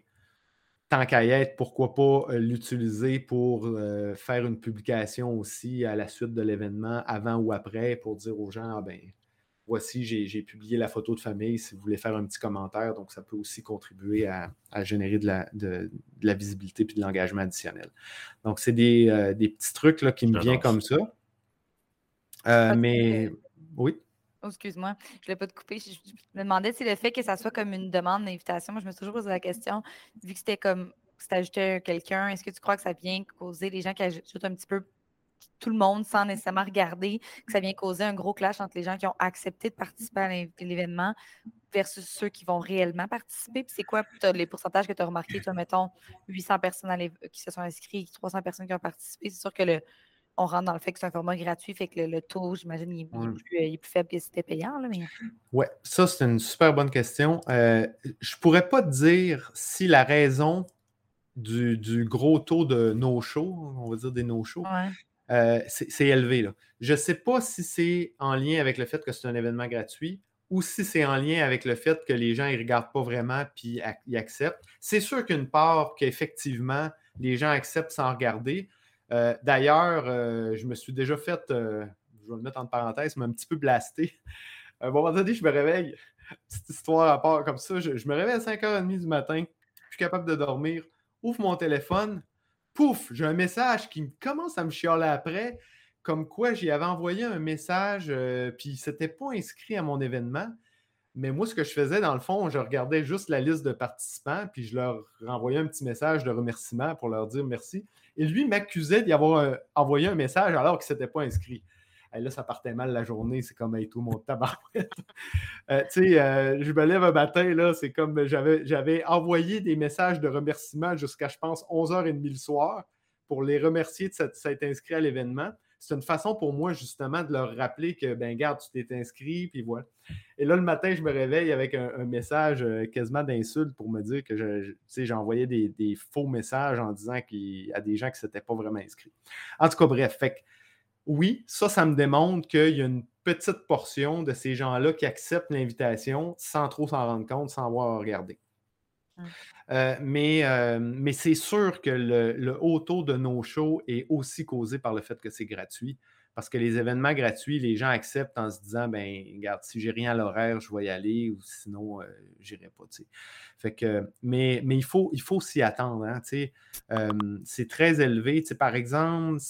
tant qu'à y être, pourquoi pas euh, l'utiliser pour euh, faire une publication aussi à la suite de l'événement, avant ou après, pour dire aux gens, ah ben, voici, j'ai publié la photo de famille, si vous voulez faire un petit commentaire. Donc, ça peut aussi contribuer à, générer de la, de, la, visibilité et de l'engagement additionnel. Donc, c'est des, euh, petits trucs là, qui me viennent comme ça. mais oui. Oh, excuse-moi, je ne voulais pas te couper. Je, me demandais si le fait que ça soit comme une demande d'invitation, moi, je me suis toujours posé la question, vu que c'était comme si tu ajoutais quelqu'un, est-ce que tu crois que ça vient causer les gens qui ajoutent un petit peu tout le monde sans nécessairement regarder, que ça vient causer un gros clash entre les gens qui ont accepté de participer à l'événement versus ceux qui vont réellement participer? Puis c'est quoi les pourcentages que tu as remarqués? Toi, mettons, 800 personnes qui se sont inscrites, 300 personnes qui ont participé? C'est sûr que le, on rentre dans le fait que c'est un format gratuit, fait que le, taux, j'imagine, il, est plus faible que si c'était payant. Là, mais... Oui, ça, c'est une super bonne question. Euh, je ne pourrais pas dire si la raison du, gros taux de no-show, on va dire des no-shows, euh, c'est élevé. Là. Je ne sais pas si c'est en lien avec le fait que c'est un événement gratuit ou si c'est en lien avec le fait que les gens ne regardent pas vraiment puis ils acceptent. C'est sûr qu'une part qu'effectivement, les gens acceptent sans regarder. Euh, d'ailleurs, euh, je me suis déjà fait, je vais le mettre en parenthèse, mais un petit peu blasté. À un moment donné, je me réveille, petite histoire à part comme ça, je, me réveille à 5h30 du matin, je suis capable de dormir, ouvre mon téléphone, pouf, j'ai un message qui commence à me chialer après, comme quoi j'y avais envoyé un message, euh, puis s'était pas inscrit à mon événement. Mais moi, ce que je faisais, dans le fond, je regardais juste la liste de participants, puis je leur renvoyais un petit message de remerciement pour leur dire merci. Et lui m'accusait d'y avoir envoyé un message alors qu'il ne s'était pas inscrit là, ça partait mal la journée, c'est comme tout mon tabarouette. [laughs] euh, tu sais, euh, je me lève un matin, là, c'est comme j'avais, j'avais envoyé des messages de remerciement jusqu'à, je pense, 11h30 le soir pour les remercier de s'être inscrit à l'événement. C'est une façon pour moi, justement, de leur rappeler que, ben, garde, tu t'es inscrit, puis voilà. Et là, le matin, je me réveille avec un, message euh, quasiment d'insulte pour me dire que je, j'ai envoyé des, faux messages en disant a des gens qui ne s'étaient pas vraiment inscrits. En tout cas, bref, fait oui, ça, ça me démontre qu'il y a une petite portion de ces gens-là qui acceptent l'invitation sans trop s'en rendre compte, sans avoir regardé. Hum. Euh, mais, euh, mais c'est sûr que le, haut taux de nos shows est aussi causé par le fait que c'est gratuit. Parce que les événements gratuits, les gens acceptent en se disant ben regarde, si j'ai rien à l'horaire, je vais y aller, ou sinon, je euh, j'irai pas. Fait que, mais, mais il faut, il faut s'y attendre. Hein, c'est très élevé. Par exemple,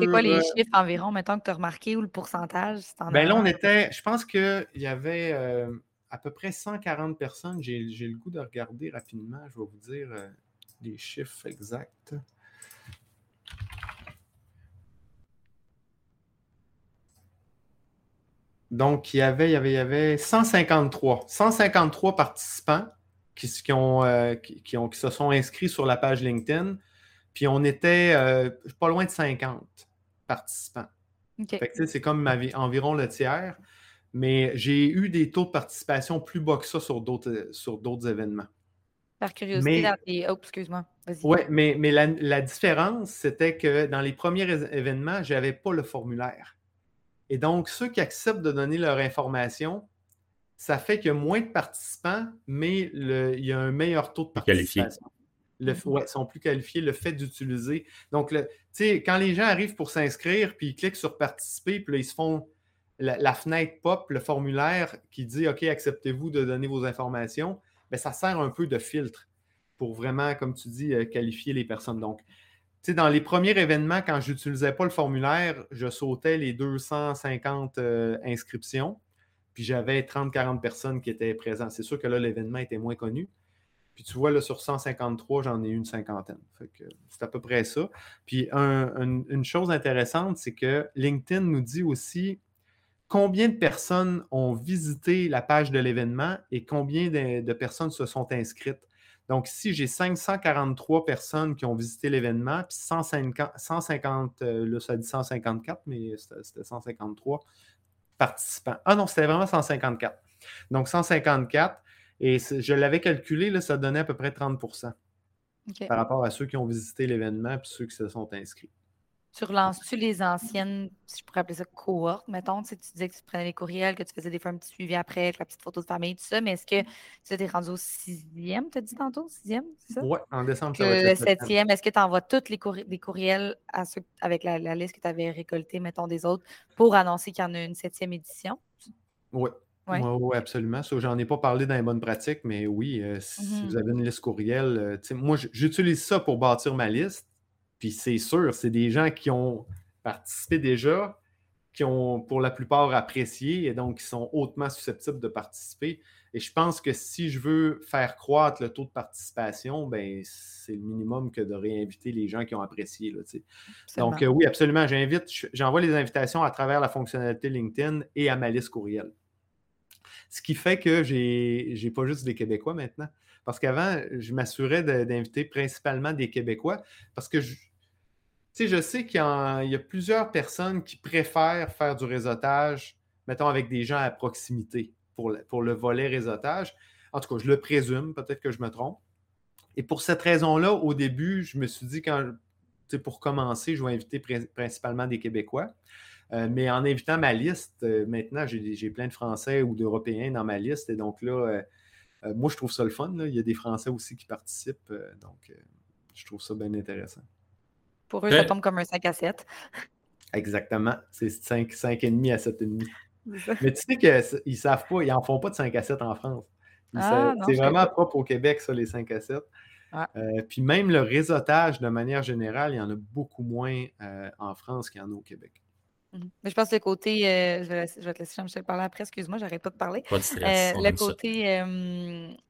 c'est quoi les chiffres environ, mettons, que tu as remarqué ou le pourcentage? Ben là, on était, je pense qu'il y avait euh, à peu près 140 personnes. J'ai le goût de regarder rapidement. Je vais vous dire euh, les chiffres exacts. Donc, il y avait, il y avait, il y avait 153. 153 participants qui, qui, ont, euh, qui, ont, qui se sont inscrits sur la page LinkedIn. Puis on était euh, pas loin de 50 participants. C'est comme environ le tiers. Mais j'ai eu des taux de participation plus bas que ça sur d'autres événements. Par curiosité, dans les... Oh, excuse-moi. Oui, mais, mais la, différence, c'était que dans les premiers événements, je n'avais pas le formulaire. Et donc, ceux qui acceptent de donner leur information, ça fait qu'il y a moins de participants, mais il y a un meilleur taux de participation le, mhm. sont plus qualifiés, le fait d'utiliser. Donc, quand les gens arrivent pour s'inscrire, puis ils cliquent sur participer, puis là, ils se font la, fenêtre pop, le formulaire qui dit OK, acceptez-vous de donner vos informations, bien, ça sert un peu de filtre pour vraiment, comme tu dis, euh, qualifier les personnes. Donc, dans les premiers événements, quand je n'utilisais pas le formulaire, je sautais les 250 euh, inscriptions, puis j'avais 30-40 personnes qui étaient présentes. C'est sûr que là, l'événement était moins connu. Puis tu vois, là, sur 153, j'en ai une cinquantaine. c'est à peu près ça. Puis une chose intéressante, c'est que LinkedIn nous dit aussi combien de personnes ont visité la page de l'événement et combien de, personnes se sont inscrites. Donc, si j'ai 543 personnes qui ont visité l'événement, puis 150, 150 euh, là, ça dit 154, mais c'était 153 participants. Ah non, c'était vraiment 154. Donc, 154, et je l'avais calculé, là, ça donnait à peu près 30% par rapport à ceux qui ont visité l'événement et ceux qui se sont inscrits. Tu relances-tu les anciennes, si je pourrais appeler ça cohortes, mettons, tu, tu disais que tu prenais les courriels, que tu faisais des fois un petit suivi après avec la petite photo de famille, tout ça, mais est-ce que tu t'es rendu au sixième, tu as dit tantôt, sixième, c'est ça? Oui, en décembre, ça va Le septième, est-ce que tu envoies tous les, courriels à ceux, avec la, liste que tu avais récoltée, mettons, des autres, pour annoncer qu'il y en a une septième édition? Oui, oui, absolument. j'en ai pas parlé dans les bonnes pratiques, mais oui, euh, si mmh vous avez une liste courriel, euh, moi, j'utilise ça pour bâtir ma liste. Puis c'est sûr, c'est des gens qui ont participé déjà, qui ont pour la plupart apprécié et donc qui sont hautement susceptibles de participer. Et je pense que si je veux faire croître le taux de participation, ben, c'est le minimum que de réinviter les gens qui ont apprécié. Là, donc, euh, oui, absolument. J'invite, j'envoie les invitations à travers la fonctionnalité LinkedIn et à ma liste courriel. Ce qui fait que j'ai n'ai pas juste des Québécois maintenant. Parce qu'avant, je m'assurais d'inviter principalement des Québécois parce que je, je sais qu'il y, a plusieurs personnes qui préfèrent faire du réseautage, mettons, avec des gens à proximité pour le, volet réseautage. En tout cas, je le présume, peut-être que je me trompe. Et pour cette raison-là, au début, je me suis dit, quand pour commencer, je vais inviter principalement des Québécois. mais en invitant ma liste, maintenant, j'ai plein de Français ou d'Européens dans ma liste. Et donc là, moi, je trouve ça le fun. Il y a des Français aussi qui participent. donc, je trouve ça bien intéressant. Pour eux, ça tombe comme un 5 à 7. Exactement. C'est 5, 5,5 à 7,5. Mais tu sais qu'ils ne savent pas, ils n'en font pas de 5 à 7 en France. Ah, c'est vraiment propre au Québec, ça, les 5 à 7. Euh, puis même le réseautage, de manière générale, il y en a beaucoup moins euh, en France qu'il y en a au Québec. Mhm. Mais je pense que le côté, euh, je, vais, te laisser Jean-Michel parler après, excuse-moi, j'arrête pas de parler. le côté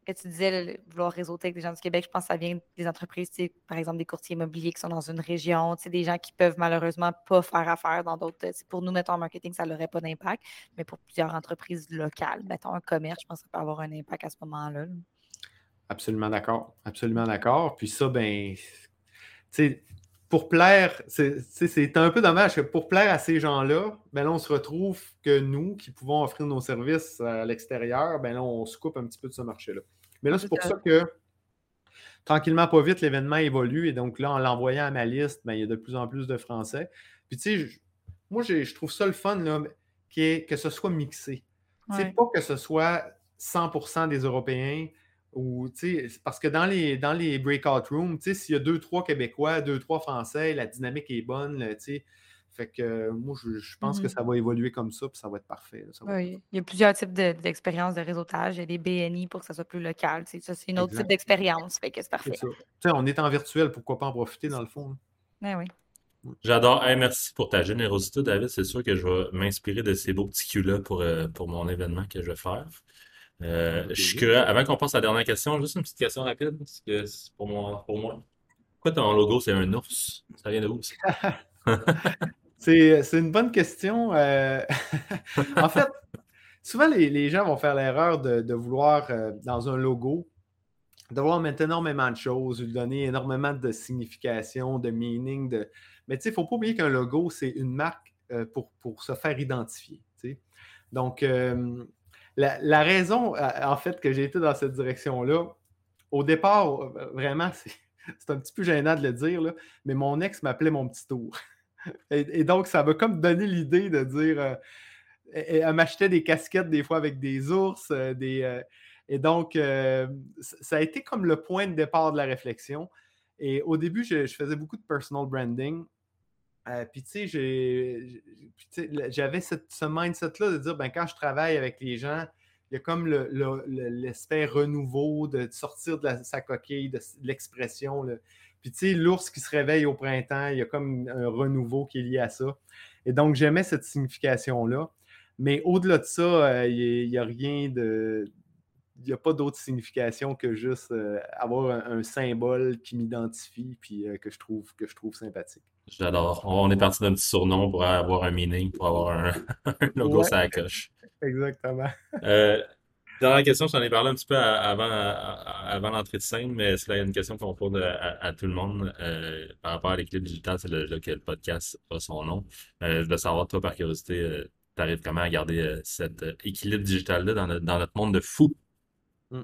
que tu disais, vouloir réseauter avec des gens du Québec, je pense que ça vient des entreprises, par exemple des courtiers immobiliers qui sont dans une région, des gens qui peuvent malheureusement pas faire affaire dans d'autres. Pour nous, mettons en marketing, ça n'aurait pas d'impact, mais pour plusieurs entreprises locales, mettons un commerce, je pense que ça peut avoir un impact à ce moment-là. Absolument d'accord. Absolument d'accord. Puis ça, ben, tu sais, pour plaire, c'est un peu dommage que pour plaire à ces gens-là, ben là, on se retrouve que nous, qui pouvons offrir nos services à l'extérieur, ben là, on se coupe un petit peu de ce marché-là. Mais là, c'est pour ça que tranquillement, pas vite, l'événement évolue. Et donc là, en l'envoyant à ma liste, ben, il y a de plus en plus de Français. Puis tu sais, moi, je trouve ça le fun là, que ce soit mixé. C'est pas que ce soit 100% des Européens, ou, parce que dans les, dans les breakout rooms, s'il y a deux, trois Québécois, deux, trois Français, la dynamique est bonne. fait que moi, je, pense que mmh ça va évoluer comme ça, puis ça va être parfait. oui, il y a plusieurs types d'expériences de, réseautage. Il y a des BNI pour que ça soit plus local. Ça, c'est une autre type d'expérience. Fait que c'est parfait. on est en virtuel, pourquoi pas en profiter dans le fond? Ben oui. J'adore. merci pour ta générosité, David. C'est sûr que je vais m'inspirer de ces beaux petits culs-là pour, euh, pour mon événement que je vais faire. Euh, je suis curieux, avant qu'on passe à la dernière question, juste une petite question rapide, parce que c'est pour moi. Pour moi. Pourquoi ton logo, c'est un ours? Ça vient de où? [laughs] c'est une bonne question. Euh, [laughs] en fait, souvent, les, gens vont faire l'erreur de, vouloir, euh, dans un logo, devoir mettre énormément de choses, lui donner énormément de signification, de meaning. De... Mais tu sais, il ne faut pas oublier qu'un logo, c'est une marque pour, pour, se faire identifier. Donc, la, raison, euh, en fait, que j'ai été dans cette direction-là, au départ, euh, vraiment, c'est [laughs] un petit peu gênant de le dire, mais mon ex m'appelait mon petit tour. [laughs] Et, donc, ça m'a comme donné l'idée de dire. Euh, elle, m'achetait des casquettes des fois avec des ours, et donc, ça a été comme le point de départ de la réflexion. Et au début, je, faisais beaucoup de personal branding. Puis, tu sais, j'avais ce mindset-là de dire, ben, quand je travaille avec les gens, il y a comme l'aspect renouveau, de sortir de sa coquille, de, l'expression. Puis, tu sais, l'ours qui se réveille au printemps, il y a comme un renouveau qui est lié à ça. Et donc, j'aimais cette signification-là. Mais au-delà de ça, euh, il n'y a, rien de. Il n'y a pas d'autre signification que juste euh, avoir un, symbole qui m'identifie puis euh, que, je trouve, que je trouve sympathique. J'adore. On est parti d'un petit surnom pour avoir un meaning, pour avoir un, [laughs] logo sur la coche. Exactement. euh, dernière question, j'en ai parlé un petit peu avant, avant l'entrée de scène, mais c'est une question qu'on pose à, tout le monde euh, par rapport à l'équilibre digital, c'est là que le podcast a son nom. Euh, je veux savoir, toi, par curiosité, tu arrives comment à garder cet équilibre digital-là dans, notre monde de fou? Hmm.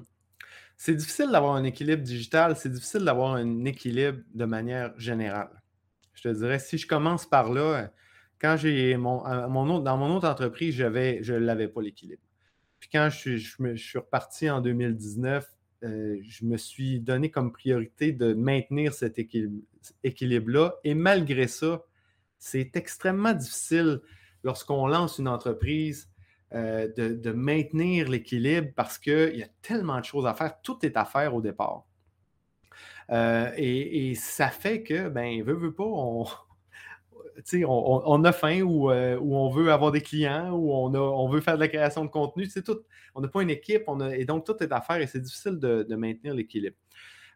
C'est difficile d'avoir un équilibre digital, c'est difficile d'avoir un équilibre de manière générale. Je te dirais, si je commence par là, quand j'ai mon, dans mon autre entreprise, je ne l'avais pas l'équilibre. Puis quand je, suis reparti en 2019, euh, je me suis donné comme priorité de maintenir cet équilibre-là. Et malgré ça, c'est extrêmement difficile lorsqu'on lance une entreprise euh, de, maintenir l'équilibre parce qu'il y a tellement de choses à faire. Tout est à faire au départ. Euh, et, ça fait que, ben, veut, veut pas, on, on, a faim euh, ou, on veut avoir des clients ou on, on veut faire de la création de contenu. Tout, on n'a pas une équipe et donc tout est à faire et c'est difficile de, maintenir l'équilibre.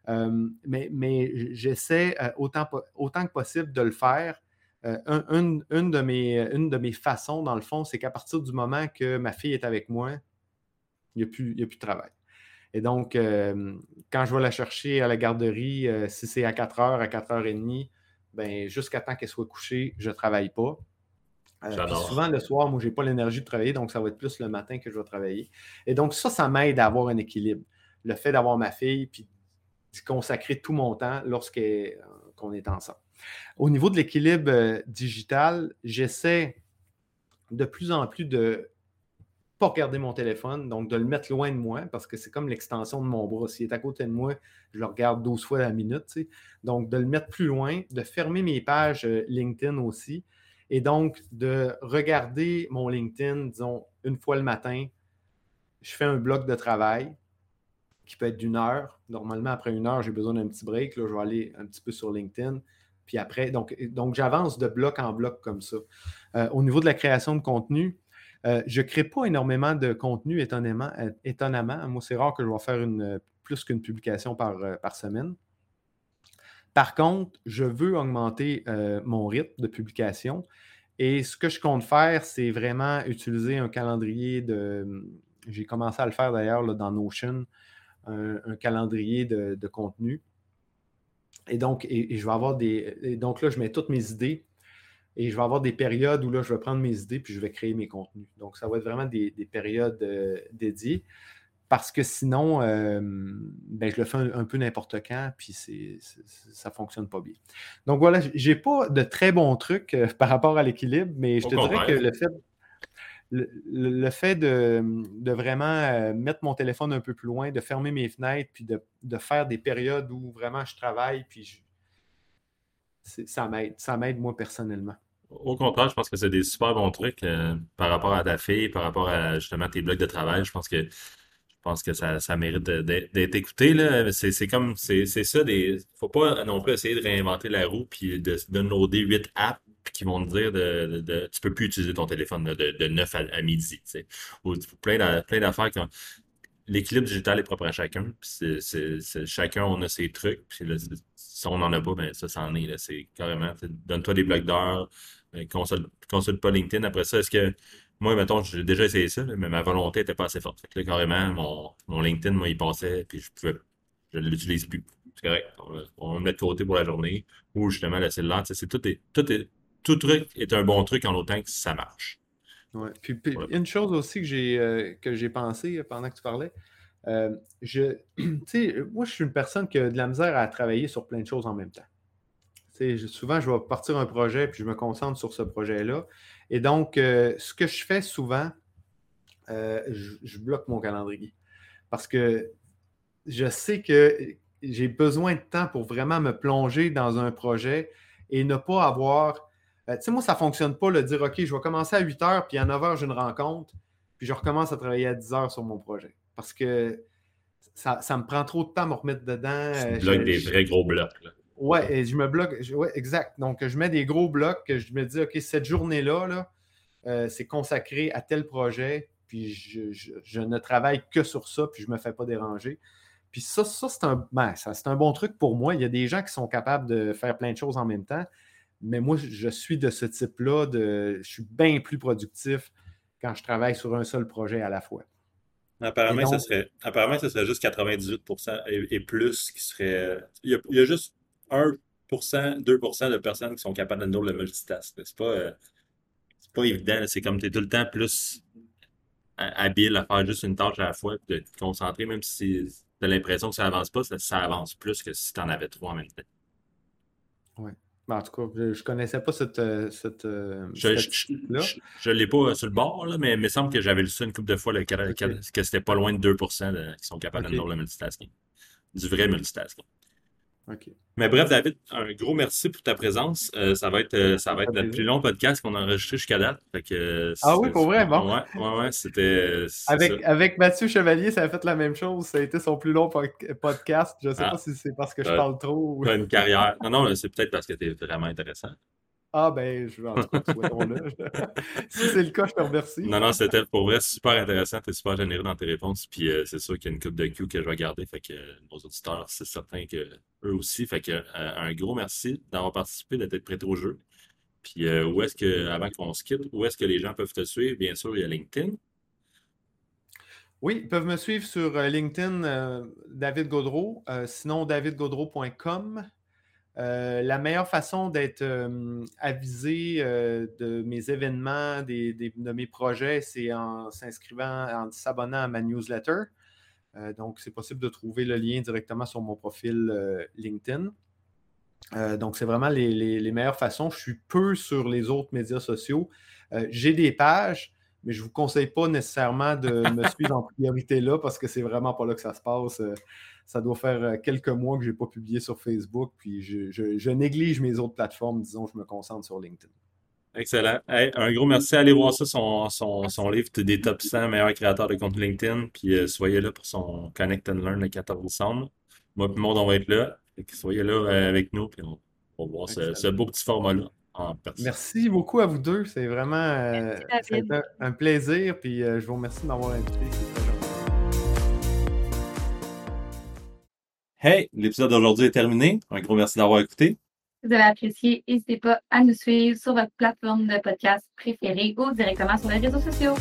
Euh, mais, j'essaie autant, autant que possible de le faire. une, de mes, une de mes façons, dans le fond, c'est qu'à partir du moment que ma fille est avec moi, il n'y a, a plus de travail. Et donc, quand je vais la chercher à la garderie, si c'est à 4 heures, à 4 heures et demie, ben, jusqu'à temps qu'elle soit couchée, je ne travaille pas. Euh, souvent, le soir, moi, je n'ai pas l'énergie de travailler, donc ça va être plus le matin que je vais travailler. Et donc, ça, ça m'aide à avoir un équilibre. Le fait d'avoir ma fille, puis de consacrer tout mon temps lorsqu'on est ensemble. Au niveau de l'équilibre euh, digital, j'essaie de plus en plus de pas regarder mon téléphone, donc de le mettre loin de moi, parce que c'est comme l'extension de mon bras. S'il est à côté de moi, je le regarde 12 fois la minute. Donc, de le mettre plus loin, de fermer mes pages euh, LinkedIn aussi, et donc de regarder mon LinkedIn, disons, une fois le matin. Je fais un bloc de travail qui peut être d'une heure. Normalement, après une heure, j'ai besoin d'un petit break. Là, je vais aller un petit peu sur LinkedIn. Puis après, donc, donc j'avance de bloc en bloc comme ça. Euh, au niveau de la création de contenu, euh, je ne crée pas énormément de contenu étonnamment. Euh, étonnamment. Moi, c'est rare que je vais faire une, plus qu'une publication par, semaine. Par contre, je veux augmenter mon rythme de publication. Et ce que je compte faire, c'est vraiment utiliser un calendrier de. J'ai commencé à le faire d'ailleurs dans Notion, un, calendrier de, contenu. Et donc, et, je vais avoir des. donc là, je mets toutes mes idées et je vais avoir des périodes où là, je vais prendre mes idées puis je vais créer mes contenus. Donc, ça va être vraiment des, périodes euh, dédiées parce que sinon, euh, ben, je le fais un, peu n'importe quand, puis ça ne fonctionne pas bien. Donc voilà, je n'ai pas de très bons trucs euh, par rapport à l'équilibre, mais je te dirais que le fait, le, fait de, vraiment mettre mon téléphone un peu plus loin, de fermer mes fenêtres, puis de, de faire des périodes où vraiment je travaille, puis je, ça m'aide. Ça m'aide, moi, personnellement. Au contraire, je pense que c'est des super bons trucs euh, par rapport à ta fille, par rapport à justement tes blocs de travail. Je pense que je pense que ça, ça mérite d'être écouté. C'est comme c'est ça des. Faut pas non plus essayer de réinventer la roue puis de downloader 8 apps qui vont te dire de, de, tu peux plus utiliser ton téléphone de, de 9 à, midi. Ou plein d'affaires qui l'équilibre digital est propre à chacun. chacun, on a ses trucs. Puis si on n'en a pas, ben ça, c'en est. C'est carrément, donne-toi des blocs d'heures, ben, consulte, pas LinkedIn. Après ça, est-ce que moi, mettons, j'ai déjà essayé ça, mais ma volonté n'était pas assez forte. Fait carrément, mon, mon, LinkedIn, moi, il passait, puis je pouvais, je ne l'utilise plus. C'est correct. On, le met de côté pour la journée. Ou justement, la cellulaire, c'est tout est, tout est, tout truc est un bon truc en autant que ça marche. Ouais. Puis, une chose aussi que j'ai euh, que j'ai pensé pendant que tu parlais, euh, je, [clears throat] moi, je suis une personne qui a de la misère à travailler sur plein de choses en même temps. souvent, je vais partir un projet puis je me concentre sur ce projet-là. Et donc, euh, ce que je fais souvent, je, bloque mon calendrier. Parce que je sais que j'ai besoin de temps pour vraiment me plonger dans un projet et ne pas avoir euh, tu sais, moi, ça ne fonctionne pas le dire, OK, je vais commencer à 8 heures, puis à 9 heures, j'ai une rencontre, puis je recommence à travailler à 10 heures sur mon projet. Parce que ça, me prend trop de temps à me remettre dedans. Tu euh, bloques des vrais gros blocs. Là. Ouais, je me bloque. ouais, exact. Donc, je mets des gros blocs que je me dis, OK, cette journée-là, là, euh, c'est consacré à tel projet, puis je, ne travaille que sur ça, puis je ne me fais pas déranger. Puis ça, ça c'est un, ben, un bon truc pour moi. Il y a des gens qui sont capables de faire plein de choses en même temps. Mais moi, je suis de ce type-là. De, je suis bien plus productif quand je travaille sur un seul projet à la fois. Apparemment, ce serait, apparemment serait juste 98% et, plus qui serait. Il y, a, juste 1% 2% de personnes qui sont capables de le multitask. C'est pas, euh, pas évident. C'est comme tu es tout le temps plus habile à faire juste une tâche à la fois et de te concentrer, même si tu as l'impression que ça avance pas, ça, ça avance plus que si tu en avais trois en même temps. Oui. Ben, en tout cas, je ne connaissais pas cette. Euh, cette euh, je ne l'ai pas euh, sur le bord, là, mais il me semble que j'avais lu ça une couple de fois, que c'était pas loin de 2% qui sont capables de faire le multitasking. Du vrai multitasking. Mais bref, David, un gros merci pour ta présence. Euh, ça va être, euh, ça va être notre plus long podcast qu'on a enregistré jusqu'à date. Euh, ah oui, pour vrai, bon. Ouais, ouais, ouais c'était. Avec, avec Mathieu Chevalier, ça a fait la même chose. Ça a été son plus long podcast. Je ne sais ah. pas si c'est parce que je parle trop. Ou... une carrière. Non, non, c'est peut-être parce que tu es vraiment intéressant. Ah ben, je veux en tout cas, si c'est le cas, je te remercie. Non, non, c'était pour vrai super intéressant. Tu es super généreux dans tes réponses. Puis euh, c'est sûr qu'il y a une coupe de Q que je vais garder. Fait que euh, nos auditeurs, c'est certain que eux aussi. Fait que euh, un gros merci d'avoir participé, d'être prêté au jeu. Puis où est-ce que, avant qu'on se quitte, où est-ce que les gens peuvent te suivre? Bien sûr, il y a LinkedIn. Oui, ils peuvent me suivre sur LinkedIn, David Gaudreau. sinon, davidgaudreau.com. Euh, la meilleure façon d'être euh, avisé euh, de mes événements, de mes projets, c'est en s'inscrivant, en s'abonnant à ma newsletter. donc, c'est possible de trouver le lien directement sur mon profil LinkedIn. donc, c'est vraiment les, meilleures façons. Je suis peu sur les autres médias sociaux. J'ai des pages, mais je ne vous conseille pas nécessairement de me [laughs] suivre en priorité là parce que c'est vraiment pas là que ça se passe. Ça doit faire quelques mois que je n'ai pas publié sur Facebook, puis je, néglige mes autres plateformes. Disons, je me concentre sur LinkedIn. Excellent. un gros merci. Allez voir ça, son, son, livre des top 100 meilleurs créateurs de compte LinkedIn. Puis euh, soyez là pour son Connect and Learn le 14 décembre. Moi et monde, on va être là. soyez là euh, avec nous. Puis on, va voir ce, beau petit format-là en personne. Merci beaucoup à vous deux. C'est vraiment euh, un, plaisir. Puis je vous remercie de m'avoir invité. Hey, l'épisode d'aujourd'hui est terminé. Un gros merci d'avoir écouté. Si vous avez apprécié, n'hésitez pas à nous suivre sur votre plateforme de podcast préférée ou directement sur les réseaux sociaux.